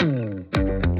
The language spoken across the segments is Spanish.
Mm-hmm.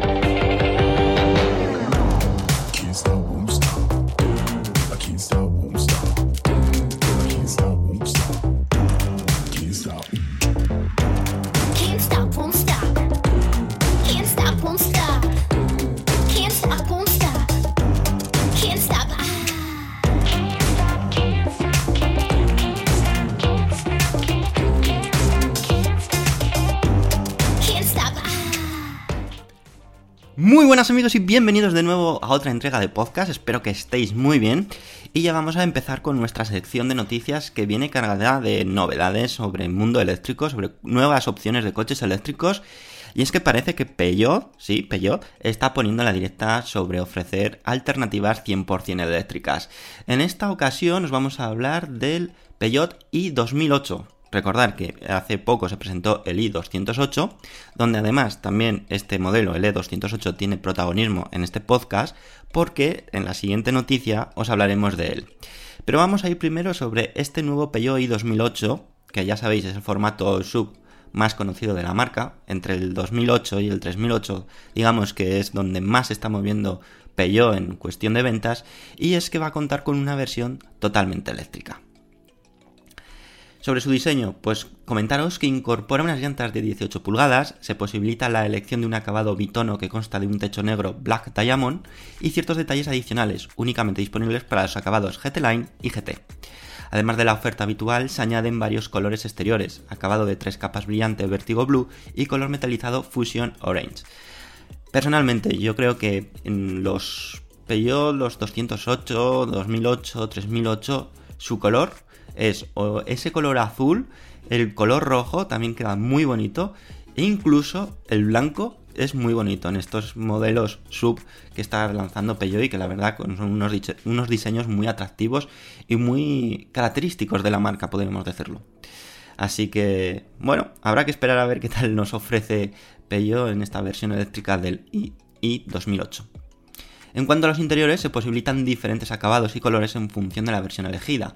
Amigos y bienvenidos de nuevo a otra entrega de podcast, espero que estéis muy bien. Y ya vamos a empezar con nuestra sección de noticias que viene cargada de novedades sobre el mundo eléctrico, sobre nuevas opciones de coches eléctricos. Y es que parece que Peugeot, sí, Peugeot, está poniendo la directa sobre ofrecer alternativas 100% eléctricas. En esta ocasión nos vamos a hablar del Peugeot i2008 Recordar que hace poco se presentó el i208, donde además también este modelo, el e208, tiene protagonismo en este podcast, porque en la siguiente noticia os hablaremos de él. Pero vamos a ir primero sobre este nuevo Peugeot i2008, que ya sabéis es el formato sub más conocido de la marca, entre el 2008 y el 3008, digamos que es donde más se está moviendo Peugeot en cuestión de ventas, y es que va a contar con una versión totalmente eléctrica. Sobre su diseño, pues comentaros que incorpora unas llantas de 18 pulgadas, se posibilita la elección de un acabado bitono que consta de un techo negro Black Diamond y ciertos detalles adicionales, únicamente disponibles para los acabados GT Line y GT. Además de la oferta habitual, se añaden varios colores exteriores, acabado de tres capas brillante Vertigo Blue y color metalizado Fusion Orange. Personalmente, yo creo que en los Peugeot, los 208, 2008, 3008, su color es ese color azul, el color rojo también queda muy bonito e incluso el blanco es muy bonito en estos modelos sub que está lanzando Peugeot y que la verdad son unos, diseños muy atractivos y muy característicos de la marca, podríamos decirlo. Así que, bueno, habrá que esperar a ver qué tal nos ofrece Peugeot en esta versión eléctrica del i 2008. En cuanto a los interiores, se posibilitan diferentes acabados y colores en función de la versión elegida.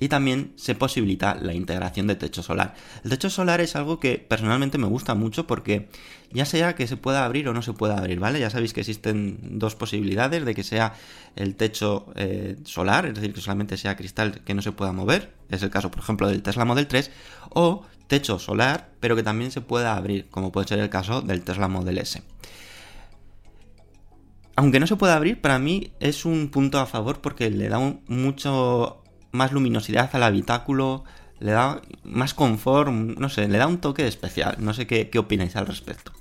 Y también se posibilita la integración de techo solar. El techo solar es algo que personalmente me gusta mucho porque ya sea que se pueda abrir o no se pueda abrir, ¿vale? Ya sabéis que existen dos posibilidades de que sea el techo eh, solar, es decir, que solamente sea cristal que no se pueda mover, es el caso por ejemplo del Tesla Model 3, o techo solar, pero que también se pueda abrir, como puede ser el caso del Tesla Model S aunque no se pueda abrir, para mí es un punto a favor porque le da mucho más luminosidad al habitáculo, le da más confort, no sé, le da un toque especial. No sé qué, qué opináis al respecto.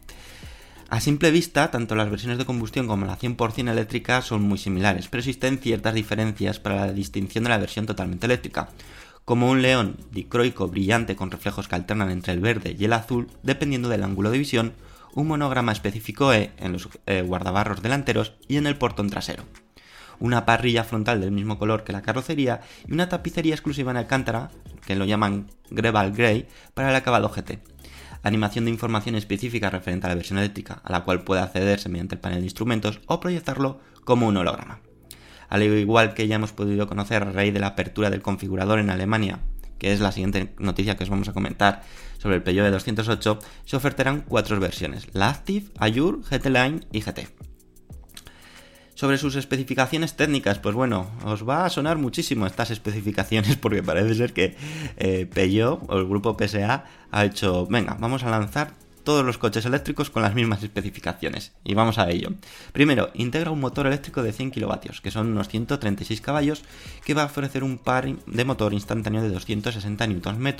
A simple vista, tanto las versiones de combustión como la 100% eléctrica son muy similares, pero existen ciertas diferencias para la distinción de la versión totalmente eléctrica, como un león dicroico brillante con reflejos que alternan entre el verde y el azul dependiendo del ángulo de visión, un monograma específico E en los eh, guardabarros delanteros y en el portón trasero, una parrilla frontal del mismo color que la carrocería y una tapicería exclusiva en Alcántara, que lo llaman Greval Grey, para el acabado GT animación de información específica referente a la versión eléctrica, a la cual puede accederse mediante el panel de instrumentos o proyectarlo como un holograma. Al igual que ya hemos podido conocer a raíz de la apertura del configurador en Alemania, que es la siguiente noticia que os vamos a comentar sobre el Peugeot 208, se ofertarán cuatro versiones, la Active, Allure, GT Line y GT. Sobre sus especificaciones técnicas, pues bueno, os va a sonar muchísimo estas especificaciones porque parece ser que eh, o el grupo PSA ha hecho, venga, vamos a lanzar todos los coches eléctricos con las mismas especificaciones. Y vamos a ello. Primero, integra un motor eléctrico de 100 kilovatios, que son unos 136 caballos, que va a ofrecer un par de motor instantáneo de 260 Nm,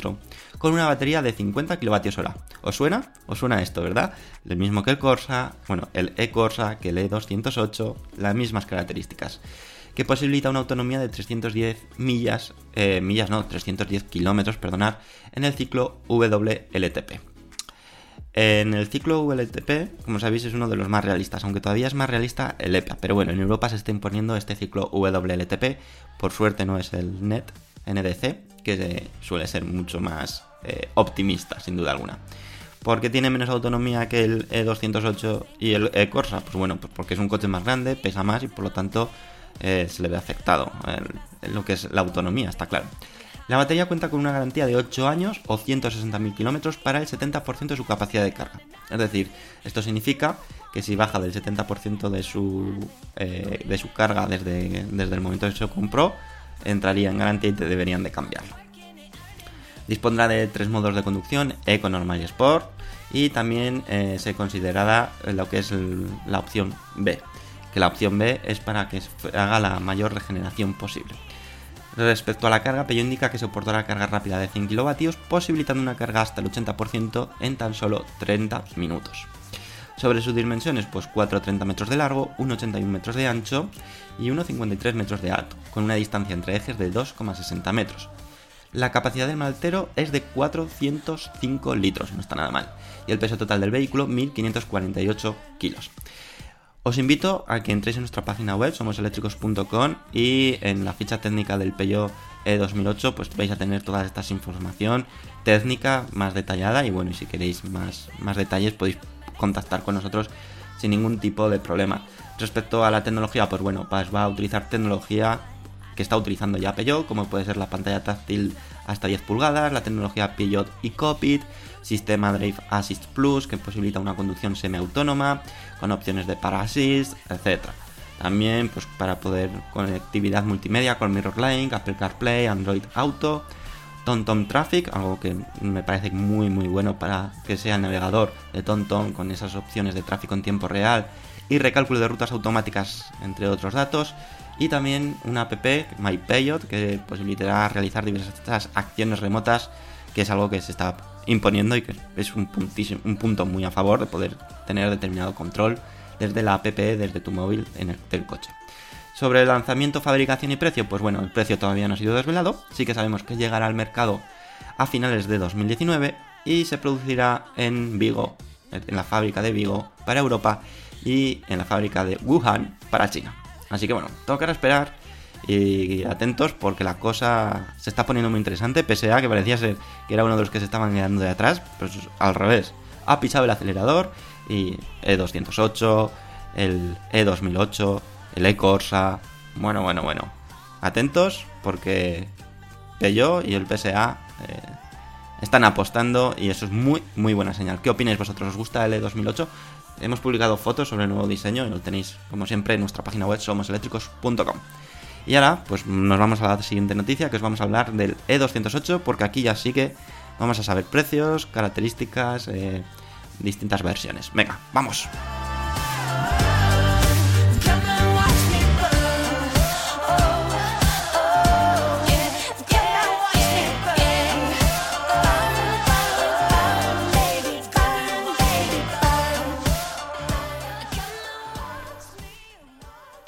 con una batería de 50 kWh. ¿Os suena? ¿Os suena esto, verdad? Lo mismo que el Corsa, bueno, el e-Corsa, que el E208, las mismas características que posibilita una autonomía de 310 millas, eh, millas no, 310 kilómetros, perdonad, en el ciclo WLTP. En el ciclo VLTP, como sabéis, es uno de los más realistas, aunque todavía es más realista el EPA. Pero bueno, en Europa se está imponiendo este ciclo WLTP. Por suerte no es el NET, NDC, que suele ser mucho más eh, optimista, sin duda alguna. ¿Por qué tiene menos autonomía que el E208 y el E-Corsa? Pues bueno, pues porque es un coche más grande, pesa más y por lo tanto eh, se le ve afectado en lo que es la autonomía, está claro. La batería cuenta con una garantía de 8 años o 160.000 kilómetros para el 70% de su capacidad de carga. Es decir, esto significa que si baja del 70% de su, eh, de su carga desde, desde el momento en que se compró, entraría en garantía y te deberían de cambiarlo. Dispondrá de tres modos de conducción, Eco, Normal y Sport, y también eh, se considerará lo que es la opción B, que la opción B es para que haga la mayor regeneración posible. Respecto a la carga, Peugeot indica que soportará carga rápida de 100 kW, posibilitando una carga hasta el 80% en tan solo 30 minutos. Sobre sus dimensiones, pues 4,30 metros de largo, 1,81 metros de ancho y 1,53 metros de alto, con una distancia entre ejes de 2,60 metros. La capacidad del maltero es de 405 litros, no está nada mal, y el peso total del vehículo 1.548 kilos. Os invito a que entréis en nuestra página web, somoseléctricos.com, y en la ficha técnica del Peugeot E2008 pues vais a tener toda esta información técnica más detallada y bueno, y si queréis más, más detalles podéis contactar con nosotros sin ningún tipo de problema. Respecto a la tecnología, pues bueno, pues va a utilizar tecnología que está utilizando ya Peugeot, como puede ser la pantalla táctil hasta 10 pulgadas, la tecnología Peugeot e-Cockpit, sistema Drive Assist Plus que posibilita una conducción semiautónoma con opciones de para assist, etc. También pues para poder conectividad multimedia con MirrorLink, Apple CarPlay, Android Auto, TomTom Traffic, algo que me parece muy muy bueno para que sea el navegador de TomTom con esas opciones de tráfico en tiempo real y recálculo de rutas automáticas entre otros datos y también una app MyPayot que posibilitará realizar diversas acciones remotas que es algo que se está imponiendo y que es un, un punto muy a favor de poder tener determinado control desde la app, desde tu móvil en el coche. Sobre el lanzamiento, fabricación y precio, pues bueno, el precio todavía no ha sido desvelado, sí que sabemos que llegará al mercado a finales de 2019 y se producirá en Vigo, en la fábrica de Vigo para Europa y en la fábrica de Wuhan para China. Así que bueno, tocará esperar y atentos porque la cosa se está poniendo muy interesante, pese a que parecía ser que era uno de los que se estaban quedando de atrás, pues al revés, ha pisado el acelerador y E208, el E2008, el E-Corsa, bueno, bueno, bueno, atentos porque Peugeot y el PSA eh, están apostando y eso es muy, muy buena señal. ¿Qué opináis vosotros? ¿Os gusta el E2008? Hemos publicado fotos sobre el nuevo diseño y lo tenéis, como siempre, en nuestra página web somoseléctricos.com. Y ahora, pues nos vamos a la siguiente noticia, que os vamos a hablar del E208, porque aquí ya sí que vamos a saber precios, características, eh, distintas versiones. Venga, vamos.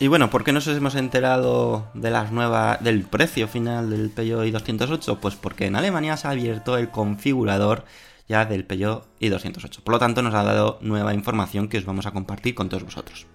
Y bueno, ¿por qué nos hemos enterado de las nuevas, del precio final del Peugeot i208? Pues porque en Alemania se ha abierto el configurador ya del Peugeot i208. Por lo tanto, nos ha dado nueva información que os vamos a compartir con todos vosotros.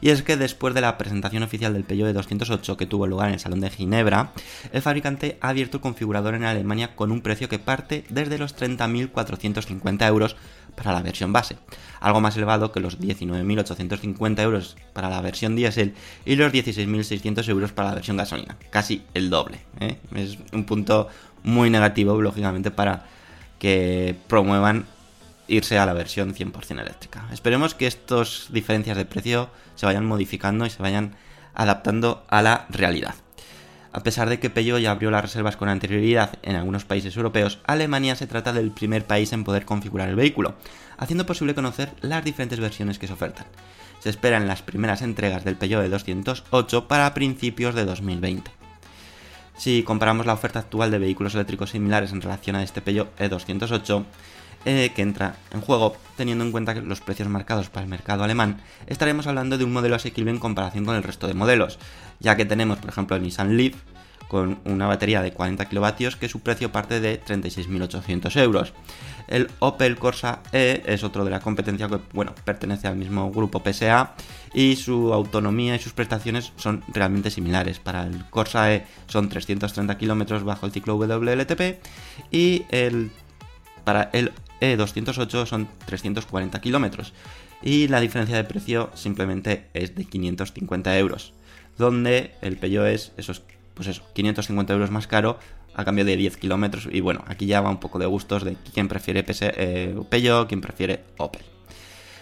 Y es que después de la presentación oficial del Peugeot i208 que tuvo lugar en el Salón de Ginebra, el fabricante ha abierto el configurador en Alemania con un precio que parte desde los 30.450 euros para la versión base, algo más elevado que los 19.850 euros para la versión diésel y los 16.600 euros para la versión gasolina, casi el doble. ¿eh? Es un punto muy negativo, lógicamente, para que promuevan irse a la versión 100% eléctrica. Esperemos que estas diferencias de precio se vayan modificando y se vayan adaptando a la realidad. A pesar de que Peugeot ya abrió las reservas con anterioridad en algunos países europeos, Alemania se trata del primer país en poder configurar el vehículo, haciendo posible conocer las diferentes versiones que se ofertan. Se esperan las primeras entregas del Peugeot de 208 para principios de 2020. Si comparamos la oferta actual de vehículos eléctricos similares en relación a este Peugeot E208, eh, que entra en juego, teniendo en cuenta los precios marcados para el mercado alemán, estaremos hablando de un modelo asequible en comparación con el resto de modelos, ya que tenemos, por ejemplo, el Nissan Leaf con una batería de 40 kilovatios que su precio parte de 36.800 euros. El Opel Corsa E es otro de la competencia que, bueno, pertenece al mismo grupo PSA y su autonomía y sus prestaciones son realmente similares. Para el Corsa E son 330 kilómetros bajo el ciclo WLTP y el, para el E208 son 340 kilómetros. Y la diferencia de precio simplemente es de 550 euros donde el Peugeot es esos, pues eso, 550 euros más caro a cambio de 10 kilómetros. Y bueno, aquí ya va un poco de gustos de quién prefiere eh, Peugeot, quién prefiere Opel.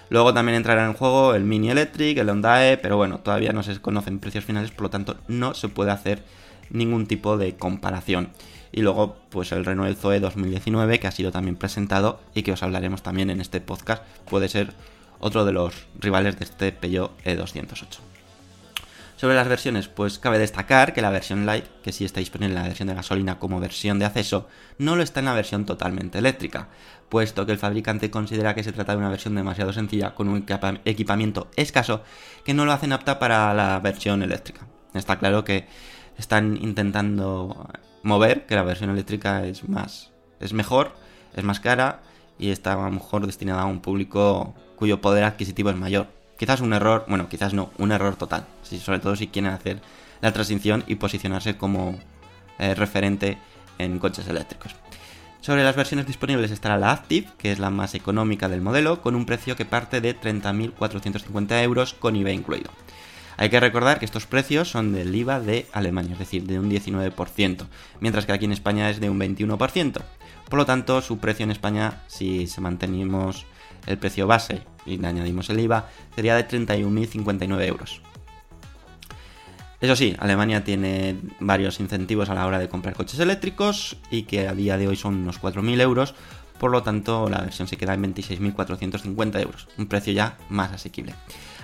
Luego también entrará en juego el Mini Electric, el Honda E, pero bueno, todavía no se conocen precios finales, por lo tanto no se puede hacer ningún tipo de comparación. Y luego, pues el Renault Zoe 2019, que ha sido también presentado y que os hablaremos también en este podcast, puede ser otro de los rivales de este Peugeot E208. Sobre las versiones, pues cabe destacar que la versión Light, que sí está disponible en la versión de gasolina como versión de acceso, no lo está en la versión totalmente eléctrica, puesto que el fabricante considera que se trata de una versión demasiado sencilla con un equipamiento escaso que no lo hacen apta para la versión eléctrica. Está claro que están intentando mover que la versión eléctrica es más es mejor, es más cara y está a lo mejor destinada a un público cuyo poder adquisitivo es mayor. Quizás un error, bueno, quizás no, un error total. sobre todo si quieren hacer la transición y posicionarse como eh, referente en coches eléctricos. Sobre las versiones disponibles estará la Active, que es la más económica del modelo, con un precio que parte de 30.450 euros con IVA incluido. Hay que recordar que estos precios son del IVA de Alemania, es decir, de un 19%, mientras que aquí en España es de un 21%. Por lo tanto, su precio en España, si se mantenemos el precio base y le añadimos el IVA, sería de 31.059 euros. Eso sí, Alemania tiene varios incentivos a la hora de comprar coches eléctricos y que a día de hoy son unos 4.000 euros, por lo tanto la versión se queda en 26.450 euros, un precio ya más asequible.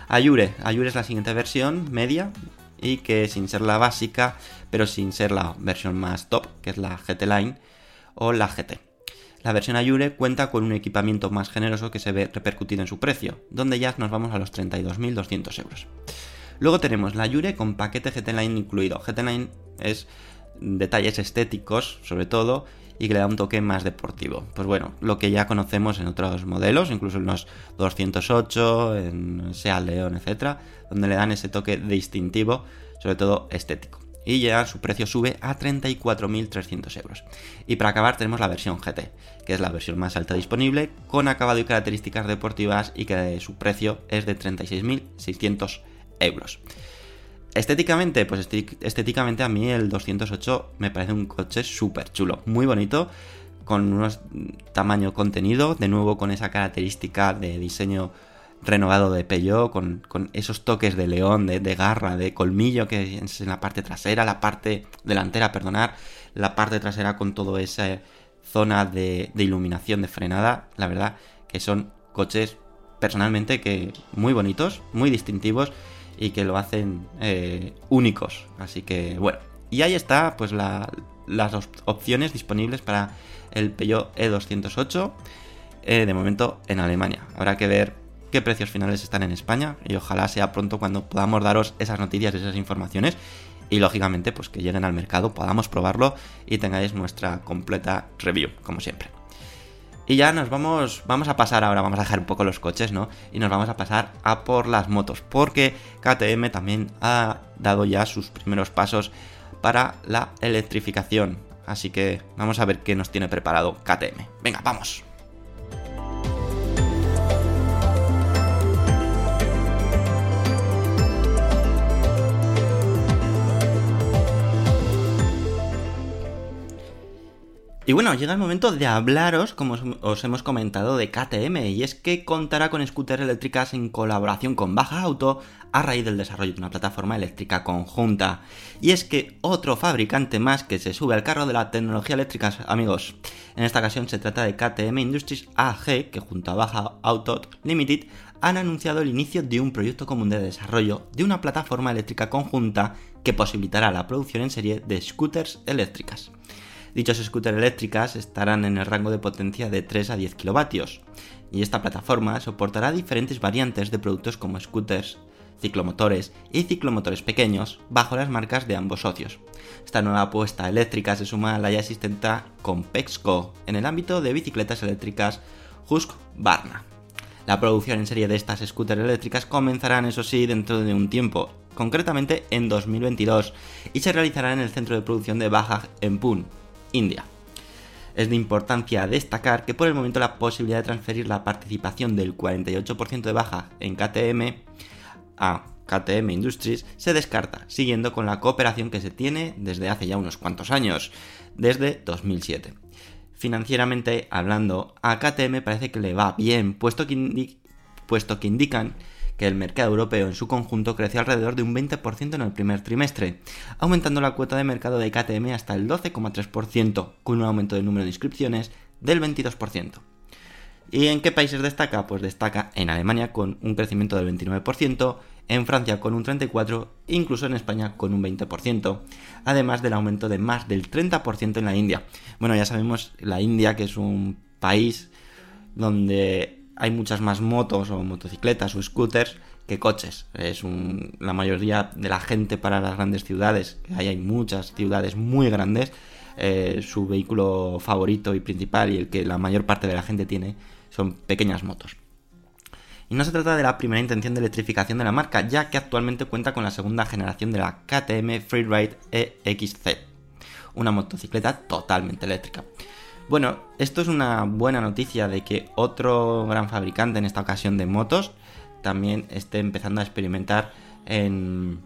Ayure, Ayure es la siguiente versión media y que sin ser la básica, pero sin ser la versión más top, que es la GT Line o la GT. La versión Ayure cuenta con un equipamiento más generoso que se ve repercutido en su precio, donde ya nos vamos a los 32.200 euros. Luego tenemos la Ayure con paquete GT Line incluido. GT Line es detalles estéticos, sobre todo, y que le da un toque más deportivo. Pues bueno, lo que ya conocemos en otros modelos, incluso en los 208, en Seat León, etc., donde le dan ese toque distintivo, sobre todo estético y ya su precio sube a 34.300 euros. Y para acabar tenemos la versión GT, que es la versión más alta disponible, con acabado y características deportivas y que su precio es de 36.600 euros. Estéticamente, pues estéticamente a mí el 208 me parece un coche súper chulo, muy bonito, con unos tamaño contenido, de nuevo con esa característica de diseño renovado de Peugeot, con, esos toques de león, de, garra, de colmillo que es en la parte trasera, la parte delantera, perdonar, la parte trasera con toda esa zona de, iluminación de frenada, la verdad que son coches personalmente que muy bonitos, muy distintivos y que lo hacen eh, únicos. Así que bueno, y ahí está pues las opciones disponibles para el Peugeot E208 eh, de momento en Alemania. Habrá que ver qué precios finales están en España y ojalá sea pronto cuando podamos daros esas noticias, esas informaciones y lógicamente pues que lleguen al mercado, podamos probarlo y tengáis nuestra completa review, como siempre. Y ya nos vamos, vamos a pasar ahora, vamos a dejar un poco los coches, ¿no? Y nos vamos a pasar a por las motos, porque KTM también ha dado ya sus primeros pasos para la electrificación. Así que vamos a ver qué nos tiene preparado KTM. Venga, vamos. Y bueno, llega el momento de hablaros, como os hemos comentado, de KTM, y es que contará con scooters eléctricas en colaboración con Baja Auto a raíz del desarrollo de una plataforma eléctrica conjunta. Y es que otro fabricante más que se sube al carro de la tecnología eléctrica, amigos. En esta ocasión se trata de KTM Industries AG, que junto a Baja Auto Limited han anunciado el inicio de un proyecto común de desarrollo de una plataforma eléctrica conjunta que posibilitará la producción en serie de scooters eléctricas. Dichas scooters eléctricas estarán en el rango de potencia de 3 a 10 kilovatios, y esta plataforma soportará diferentes variantes de productos como scooters, ciclomotores y ciclomotores pequeños bajo las marcas de ambos socios. Esta nueva apuesta eléctrica se suma a la ya existente Compexco en el ámbito de bicicletas eléctricas Husqvarna. La producción en serie de estas scooters eléctricas comenzarán, eso sí, dentro de un tiempo, concretamente en 2022, y se realizará en el centro de producción de Baja en Pune, India. Es de importancia destacar que por el momento la posibilidad de transferir la participación del 48% de baja en KTM a KTM Industries se descarta, siguiendo con la cooperación que se tiene desde hace ya unos cuantos años, desde 2007. Financieramente hablando, a KTM parece que le va bien, puesto que, puesto que indican que el mercado europeo en su conjunto creció alrededor de un 20% en el primer trimestre, aumentando la cuota de mercado de KTM hasta el 12,3%, con un aumento del número de inscripciones del 22%. ¿Y en qué países destaca? Pues destaca en Alemania con un crecimiento del 29%, en Francia con un 34%, incluso en España con un 20%, además del aumento de más del 30% en la India. Bueno, ya sabemos la India que es un país donde hay muchas más motos o motocicletas o scooters que coches. Es la mayoría de la gente para las grandes ciudades, que hay muchas ciudades muy grandes, eh, su vehículo favorito y principal y el que la mayor parte de la gente tiene son pequeñas motos. Y no se trata de la primera intención de electrificación de la marca, ya que actualmente cuenta con la segunda generación de la KTM Freeride EXC, una motocicleta totalmente eléctrica. Bueno, esto es una buena noticia de que otro gran fabricante, en esta ocasión de motos, también esté empezando a experimentar en,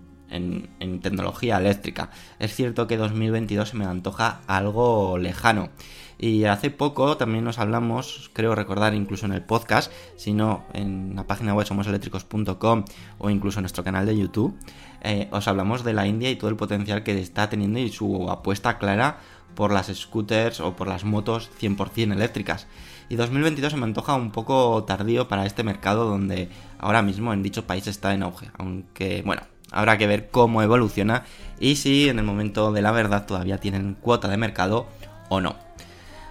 tecnología eléctrica. Es cierto que 2022 se me antoja algo lejano. Y hace poco también nos hablamos, creo recordar incluso en el podcast, si no en la página web somoseléctricos.com o incluso en nuestro canal de YouTube, eh, os hablamos de la India y todo el potencial que está teniendo y su apuesta clara por las scooters o por las motos 100% eléctricas. Y 2022 se me antoja un poco tardío para este mercado donde ahora mismo en dicho país está en auge. Aunque, bueno, habrá que ver cómo evoluciona y si en el momento de la verdad todavía tienen cuota de mercado o no.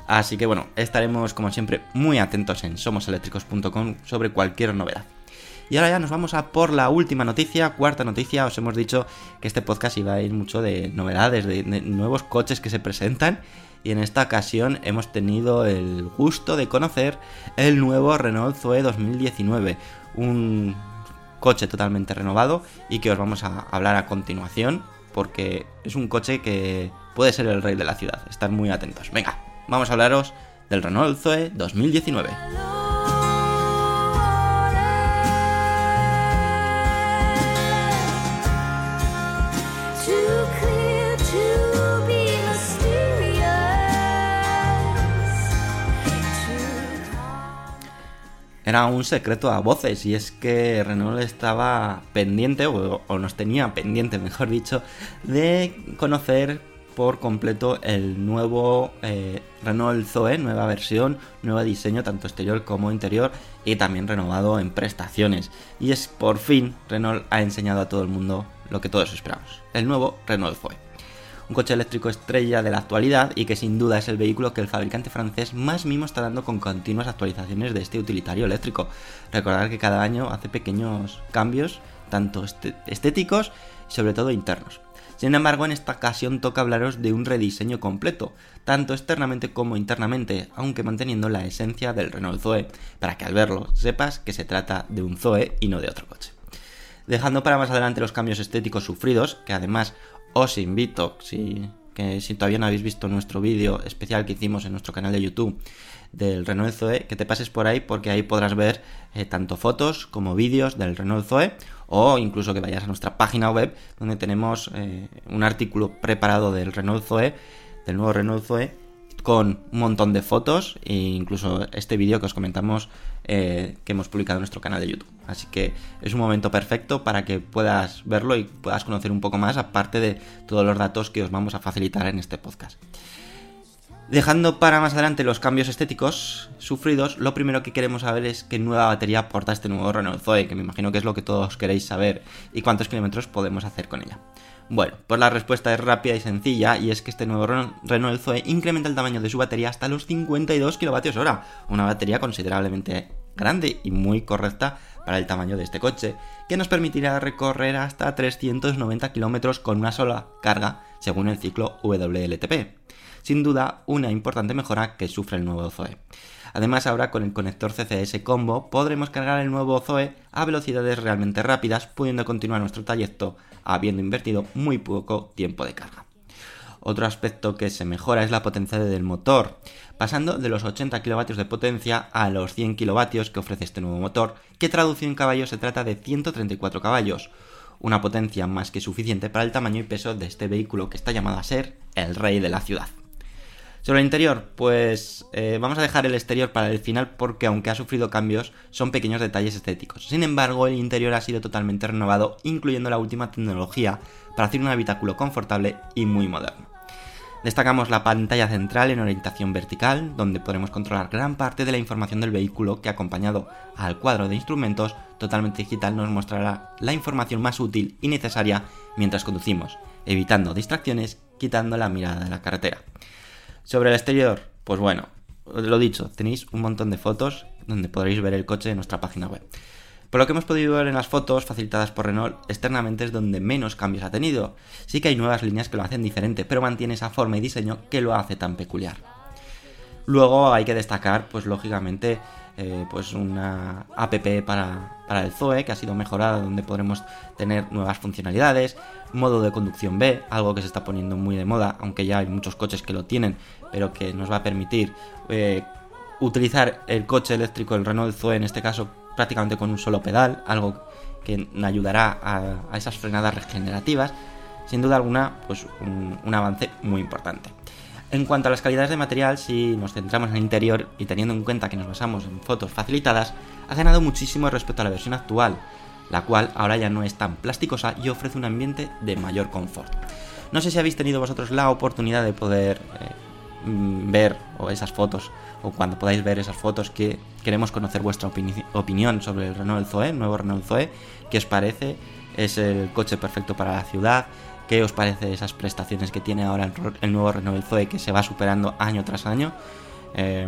Así que bueno, estaremos como siempre muy atentos en somoseléctricos.com sobre cualquier novedad. Y ahora ya nos vamos a por la última noticia, cuarta noticia. Os hemos dicho que este podcast iba a ir mucho de novedades, de, nuevos coches que se presentan. Y en esta ocasión hemos tenido el gusto de conocer el nuevo Renault Zoe 2019. Un coche totalmente renovado y que os vamos a hablar a continuación porque es un coche que puede ser el rey de la ciudad. Estar muy atentos. Venga, vamos a hablaros del Renault Zoe 2019. Era un secreto a voces y es que Renault estaba pendiente, o, nos tenía pendiente, mejor dicho, de conocer por completo el nuevo eh, Renault Zoe, nueva versión, nuevo diseño, tanto exterior como interior, y también renovado en prestaciones. Y es por fin Renault ha enseñado a todo el mundo lo que todos esperamos, el nuevo Renault Zoe. Un coche eléctrico estrella de la actualidad y que sin duda es el vehículo que el fabricante francés más mimo está dando con continuas actualizaciones de este utilitario eléctrico. Recordar que cada año hace pequeños cambios, tanto este, estéticos y sobre todo internos. Sin embargo, en esta ocasión toca hablaros de un rediseño completo, tanto externamente como internamente, aunque manteniendo la esencia del Renault Zoe, para que al verlo sepas que se trata de un Zoe y no de otro coche. Dejando para más adelante los cambios estéticos sufridos, que además os invito, si, que si todavía no habéis visto nuestro vídeo especial que hicimos en nuestro canal de YouTube del Renault Zoe, que te pases por ahí porque ahí podrás ver eh, tanto fotos como vídeos del Renault Zoe o incluso que vayas a nuestra página web donde tenemos eh, un artículo preparado del Renault Zoe, del nuevo Renault Zoe, con un montón de fotos e incluso este vídeo que os comentamos eh, que hemos publicado en nuestro canal de YouTube. Así que es un momento perfecto para que puedas verlo y puedas conocer un poco más, aparte de todos los datos que os vamos a facilitar en este podcast. Dejando para más adelante los cambios estéticos sufridos, lo primero que queremos saber es qué nueva batería aporta este nuevo Renault Zoe, que me imagino que es lo que todos queréis saber, y cuántos kilómetros podemos hacer con ella. Bueno, pues la respuesta es rápida y sencilla, y es que este nuevo Renault Zoe incrementa el tamaño de su batería hasta los 52 kWh, una batería considerablemente grande y muy correcta para el tamaño de este coche, que nos permitirá recorrer hasta 390 km con una sola carga, según el ciclo WLTP sin duda una importante mejora que sufre el nuevo Zoe. Además ahora con el conector CCS Combo podremos cargar el nuevo Zoe a velocidades realmente rápidas, pudiendo continuar nuestro trayecto habiendo invertido muy poco tiempo de carga. Otro aspecto que se mejora es la potencia del motor, pasando de los 80 kW de potencia a los 100 kW que ofrece este nuevo motor, que traducido en caballos se trata de 134 caballos, una potencia más que suficiente para el tamaño y peso de este vehículo que está llamado a ser el rey de la ciudad. Sobre el interior, pues eh, vamos a dejar el exterior para el final porque aunque ha sufrido cambios, son pequeños detalles estéticos. Sin embargo, el interior ha sido totalmente renovado, incluyendo la última tecnología para hacer un habitáculo confortable y muy moderno. Destacamos la pantalla central en orientación vertical, donde podremos controlar gran parte de la información del vehículo que acompañado al cuadro de instrumentos totalmente digital nos mostrará la información más útil y necesaria mientras conducimos, evitando distracciones, quitando la mirada de la carretera. Sobre el exterior, pues bueno, lo dicho, tenéis un montón de fotos donde podréis ver el coche en nuestra página web. Por lo que hemos podido ver en las fotos facilitadas por Renault, externamente es donde menos cambios ha tenido. Sí que hay nuevas líneas que lo hacen diferente, pero mantiene esa forma y diseño que lo hace tan peculiar. Luego hay que destacar, pues lógicamente, eh, pues una app para, para, el Zoe que ha sido mejorada donde podremos tener nuevas funcionalidades, modo de conducción B, algo que se está poniendo muy de moda, aunque ya hay muchos coches que lo tienen, pero que nos va a permitir eh, utilizar el coche eléctrico, el Renault Zoe en este caso, prácticamente con un solo pedal, algo que ayudará a, esas frenadas regenerativas, sin duda alguna, pues un avance muy importante. En cuanto a las calidades de material, si nos centramos en el interior y teniendo en cuenta que nos basamos en fotos facilitadas, ha ganado muchísimo respecto a la versión actual, la cual ahora ya no es tan plasticosa y ofrece un ambiente de mayor confort. No sé si habéis tenido vosotros la oportunidad de poder eh, mm, ver esas fotos o cuando podáis ver esas fotos que queremos conocer vuestra opinión sobre el Renault Zoe, el nuevo Renault Zoe, qué os parece, es el coche perfecto para la ciudad, ¿Qué os parece esas prestaciones que tiene ahora el, nuevo Renault Zoe que se va superando año tras año? Eh,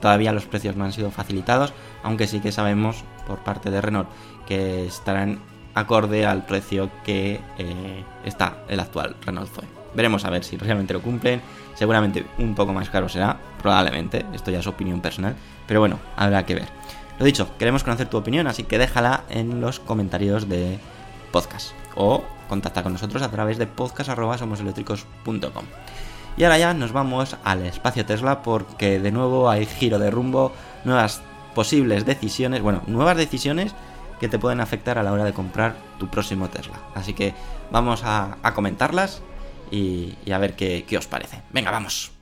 todavía los precios no han sido facilitados, aunque sí que sabemos por parte de Renault que estarán acorde al precio que eh, está el actual Renault Zoe. Veremos a ver si realmente lo cumplen. Seguramente un poco más caro será, probablemente. Esto ya es opinión personal, pero bueno, habrá que ver. Lo dicho, queremos conocer tu opinión, así que déjala en los comentarios de podcast o contacta con nosotros a través de podcast.somoseléctricos.com. Y ahora ya nos vamos al espacio Tesla porque de nuevo hay giro de rumbo, nuevas posibles decisiones, bueno, nuevas decisiones que te pueden afectar a la hora de comprar tu próximo Tesla. Así que vamos a, comentarlas y, a ver qué, qué os parece. Venga, vamos.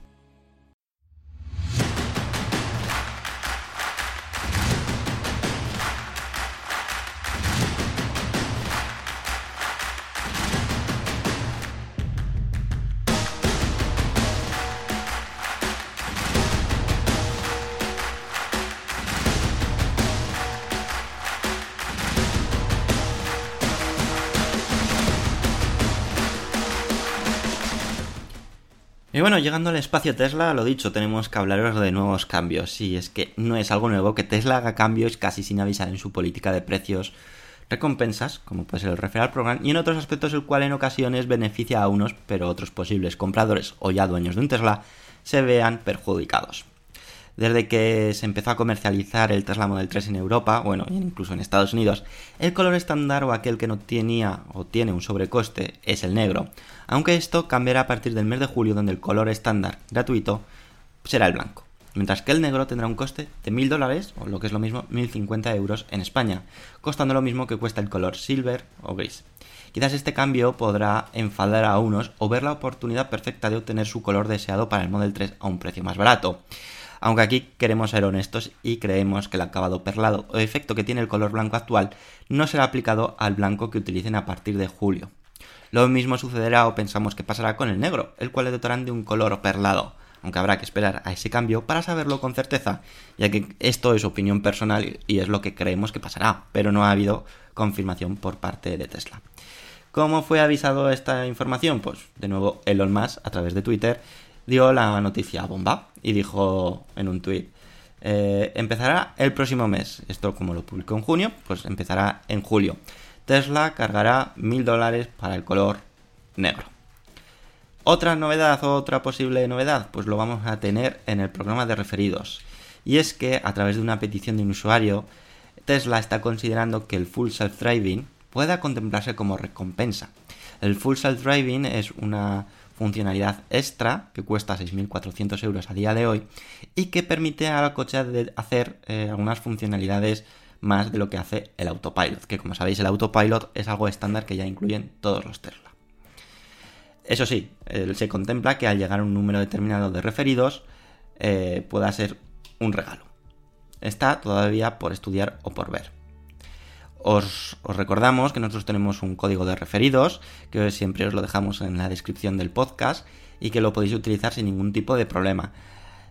Y bueno, llegando al espacio Tesla, lo dicho, tenemos que hablaros de nuevos cambios. Y es que no es algo nuevo que Tesla haga cambios casi sin avisar en su política de precios recompensas, como puede ser el referral program, y en otros aspectos el cual en ocasiones beneficia a unos, pero otros posibles compradores o ya dueños de un Tesla se vean perjudicados. Desde que se empezó a comercializar el Tesla Model 3 en Europa, bueno, incluso en Estados Unidos, el color estándar o aquel que no tenía o tiene un sobrecoste es el negro, aunque esto cambiará a partir del mes de julio donde el color estándar gratuito será el blanco mientras que el negro tendrá un coste de 1000 dólares, o lo que es lo mismo, 1050 euros en España, costando lo mismo que cuesta el color silver o gris. Quizás este cambio podrá enfadar a unos o ver la oportunidad perfecta de obtener su color deseado para el Model 3 a un precio más barato. Aunque aquí queremos ser honestos y creemos que el acabado perlado o efecto que tiene el color blanco actual no será aplicado al blanco que utilicen a partir de julio. Lo mismo sucederá o pensamos que pasará con el negro, el cual le dotarán de un color perlado aunque habrá que esperar a ese cambio para saberlo con certeza, ya que esto es opinión personal y es lo que creemos que pasará, pero no ha habido confirmación por parte de Tesla. ¿Cómo fue avisado esta información? Pues de nuevo Elon Musk a través de Twitter dio la noticia bomba y dijo en un tweet eh, empezará el próximo mes. Esto como lo publicó en junio, pues empezará en julio. Tesla cargará mil dólares para el color negro. Otra novedad, otra posible novedad, pues lo vamos a tener en el programa de referidos. Y es que a través de una petición de un usuario, Tesla está considerando que el Full Self-Driving pueda contemplarse como recompensa. El Full Self-Driving es una funcionalidad extra que cuesta 6.400 euros a día de hoy y que permite al coche hacer eh, algunas funcionalidades más de lo que hace el autopilot, que como sabéis el autopilot es algo estándar que ya incluyen todos los Tesla. Eso sí, se contempla que al llegar a un número determinado de referidos eh, pueda ser un regalo. Está todavía por estudiar o por ver. Os, recordamos que nosotros tenemos un código de referidos, que siempre os lo dejamos en la descripción del podcast y que lo podéis utilizar sin ningún tipo de problema.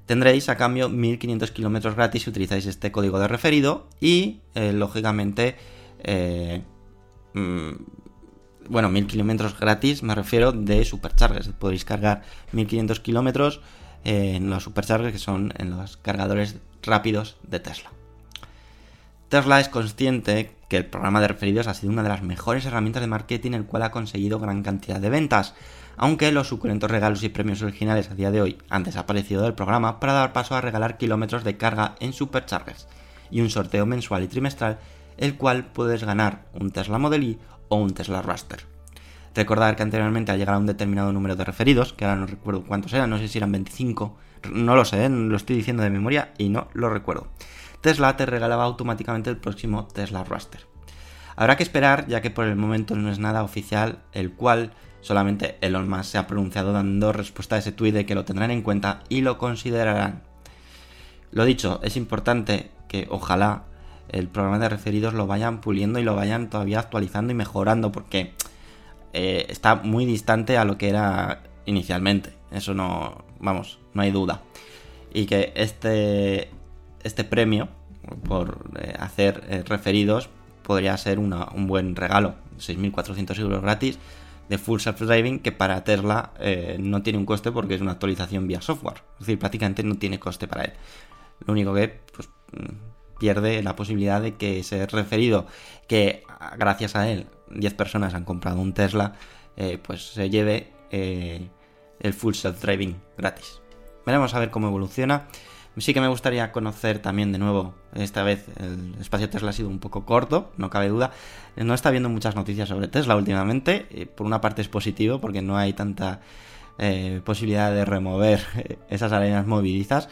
Tendréis a cambio 1500 kilómetros gratis si utilizáis este código de referido y, eh, lógicamente, eh, mm, bueno, 1000 kilómetros gratis, me refiero de superchargers. Podéis cargar 1500 kilómetros en los superchargers que son en los cargadores rápidos de Tesla. Tesla es consciente que el programa de referidos ha sido una de las mejores herramientas de marketing el cual ha conseguido gran cantidad de ventas, aunque los suculentos regalos y premios originales a día de hoy han desaparecido del programa para dar paso a regalar kilómetros de carga en superchargers y un sorteo mensual y trimestral el cual puedes ganar un Tesla Model Y o un Tesla Raster. Recordar que anteriormente al llegar a un determinado número de referidos, que ahora no recuerdo cuántos eran, no sé si eran 25, no lo sé, ¿eh? lo estoy diciendo de memoria y no lo recuerdo. Tesla te regalaba automáticamente el próximo Tesla Raster. Habrá que esperar, ya que por el momento no es nada oficial, el cual solamente Elon Musk se ha pronunciado dando respuesta a ese tuit de que lo tendrán en cuenta y lo considerarán. Lo dicho, es importante que ojalá el programa de referidos lo vayan puliendo y lo vayan todavía actualizando y mejorando porque eh, está muy distante a lo que era inicialmente. Eso no, vamos, no hay duda. Y que este, este premio por eh, hacer eh, referidos podría ser un buen regalo. 6.400 euros gratis de Full Self Driving que para Tesla no tiene un coste porque es una actualización vía software. Es decir, prácticamente no tiene coste para él. Lo único que pues, pierde la posibilidad de que ese referido, que gracias a él 10 personas han comprado un Tesla, eh, pues se lleve eh, el full self-driving gratis. Veremos a ver cómo evoluciona. Sí que me gustaría conocer también de nuevo, esta vez el espacio Tesla ha sido un poco corto, no cabe duda. No está habiendo muchas noticias sobre Tesla últimamente. Eh, por una parte es positivo porque no hay tanta posibilidad de remover esas arenas movilizas.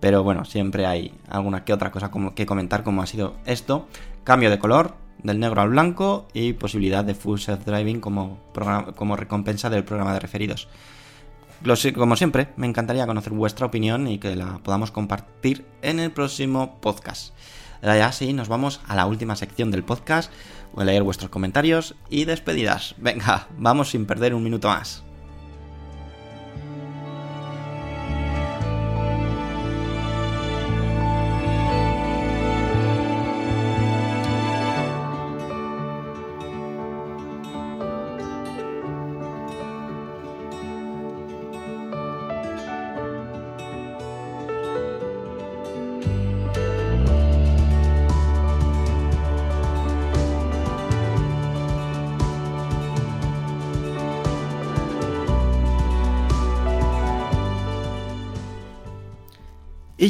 Pero bueno, siempre hay alguna que otra cosa que comentar como ha sido esto. Cambio de color, del negro al blanco y posibilidad de full self-driving como recompensa del programa de referidos. Como siempre, me encantaría conocer vuestra opinión y que la podamos compartir en el próximo podcast. Ahora sí, nos vamos a la última sección del podcast. Voy a leer vuestros comentarios y despedidas. Venga, vamos sin perder un minuto más.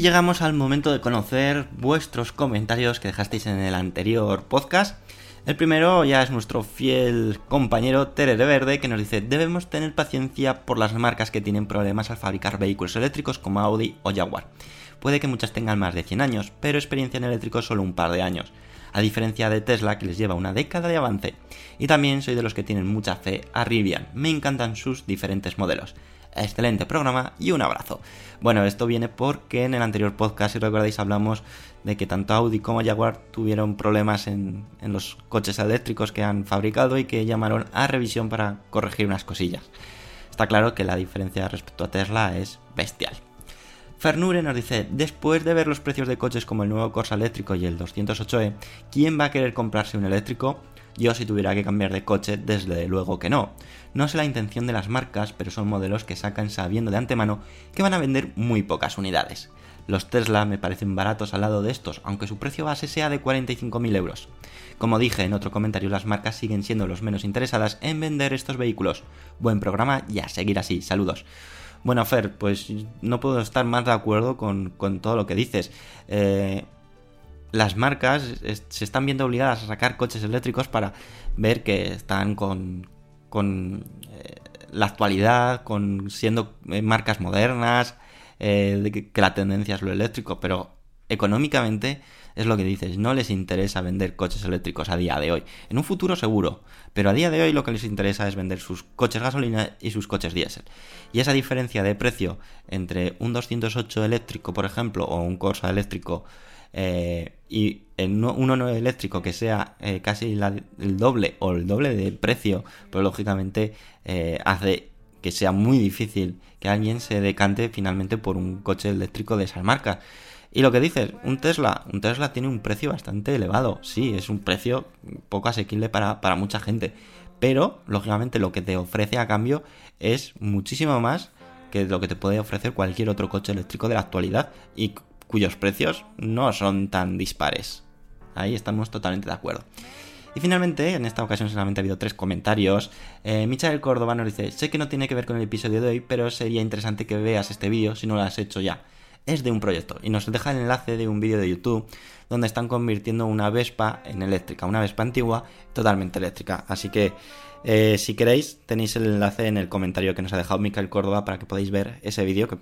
Llegamos al momento de conocer vuestros comentarios que dejasteis en el anterior podcast. El primero ya es nuestro fiel compañero Terere Verde que nos dice debemos tener paciencia por las marcas que tienen problemas al fabricar vehículos eléctricos como Audi o Jaguar. Puede que muchas tengan más de 100 años, pero experiencia en eléctrico solo un par de años, a diferencia de Tesla que les lleva una década de avance. Y también soy de los que tienen mucha fe a Rivian, me encantan sus diferentes modelos excelente programa y un abrazo. Bueno, esto viene porque en el anterior podcast, si recordáis, hablamos de que tanto Audi como Jaguar tuvieron problemas en, los coches eléctricos que han fabricado y que llamaron a revisión para corregir unas cosillas. Está claro que la diferencia respecto a Tesla es bestial. Fernure nos dice, después de ver los precios de coches como el nuevo Corsa eléctrico y el 208e, ¿quién va a querer comprarse un eléctrico? Yo si tuviera que cambiar de coche, desde luego que no. No sé la intención de las marcas, pero son modelos que sacan sabiendo de antemano que van a vender muy pocas unidades. Los Tesla me parecen baratos al lado de estos, aunque su precio base sea de 45.000 euros. Como dije en otro comentario, las marcas siguen siendo los menos interesadas en vender estos vehículos. Buen programa y a seguir así. Saludos. Bueno, Fer, pues no puedo estar más de acuerdo con, todo lo que dices. Eh, las marcas se están viendo obligadas a sacar coches eléctricos para ver que están con, con eh, la actualidad, con siendo eh, marcas modernas, eh, que, la tendencia es lo eléctrico, pero económicamente es lo que dices, no les interesa vender coches eléctricos a día de hoy. En un futuro seguro, pero a día de hoy lo que les interesa es vender sus coches gasolina y sus coches diésel. Y esa diferencia de precio entre un 208 eléctrico, por ejemplo, o un Corsa eléctrico eh, y en uno eléctrico que sea eh, casi el doble o el doble de precio, pues lógicamente eh, hace que sea muy difícil que alguien se decante finalmente por un coche eléctrico de esas marcas. Y lo que dices, un Tesla, un Tesla tiene un precio bastante elevado, sí, es un precio poco asequible para, para mucha gente, pero lógicamente lo que te ofrece a cambio es muchísimo más que lo que te puede ofrecer cualquier otro coche eléctrico de la actualidad. Y cuyos precios no son tan dispares. Ahí estamos totalmente de acuerdo. Y finalmente, en esta ocasión solamente ha habido tres comentarios. Eh, Michael Córdoba nos dice, sé que no tiene que ver con el episodio de hoy, pero sería interesante que veas este vídeo si no lo has hecho ya. Es de un proyecto y nos deja el enlace de un vídeo de YouTube donde están convirtiendo una Vespa en eléctrica, una Vespa antigua totalmente eléctrica. Así que eh, si queréis tenéis el enlace en el comentario que nos ha dejado Michael Córdoba para que podáis ver ese vídeo que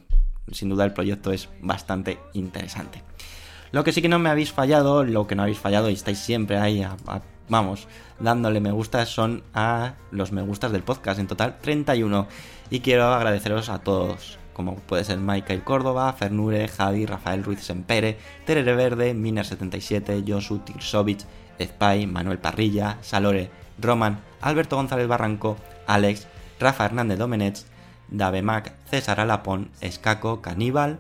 sin duda el proyecto es bastante interesante. Lo que sí que no me habéis fallado, lo que no habéis fallado y estáis siempre ahí, vamos, dándole me gusta son a los me gustas del podcast, en total 31. Y quiero agradeceros a todos, como puede ser Michael Córdoba, Fernure, Javi, Rafael Ruiz Sempere, Terere Verde, Miner77, Josu Tirsovic, Spy, Manuel Parrilla, Salore, Roman, Alberto González Barranco, Alex, Rafa Hernández Domenech, Davemac, César Alapón, Escaco, Caníbal,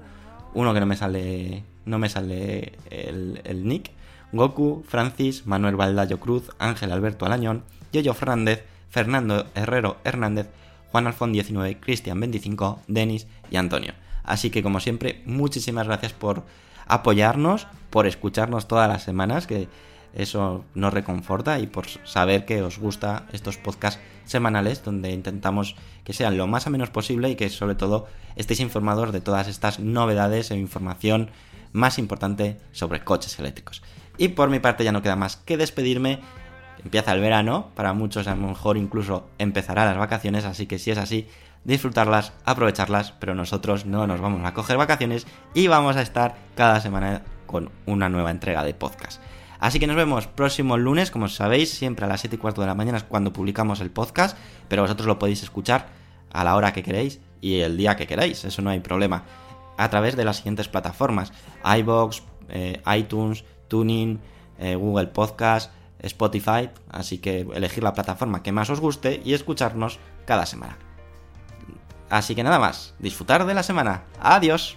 uno que no me sale, no me sale el, nick, Goku, Francis, Manuel Baldayo Cruz, Ángel Alberto Alañón, Yoyo Fernández, Fernando Herrero Hernández, Juan Alfón 19, Cristian 25, Denis y Antonio. Así que como siempre, muchísimas gracias por apoyarnos, por escucharnos todas las semanas, que eso nos reconforta y por saber que os gusta estos podcasts semanales donde intentamos que sean lo más o menos posible y que sobre todo estéis informados de todas estas novedades e información más importante sobre coches eléctricos. Y por mi parte ya no queda más que despedirme. Empieza el verano, para muchos a lo mejor incluso empezará las vacaciones, así que si es así, disfrutarlas, aprovecharlas, pero nosotros no nos vamos a coger vacaciones y vamos a estar cada semana con una nueva entrega de podcast. Así que nos vemos próximo lunes, como sabéis, siempre a las 7 y cuarto de la mañana es cuando publicamos el podcast, pero vosotros lo podéis escuchar a la hora que queréis y el día que queráis, eso no hay problema, a través de las siguientes plataformas, iBox, eh, iTunes, Tuning, eh, Google Podcast, Spotify, así que elegir la plataforma que más os guste y escucharnos cada semana. Así que nada más, disfrutar de la semana. Adiós.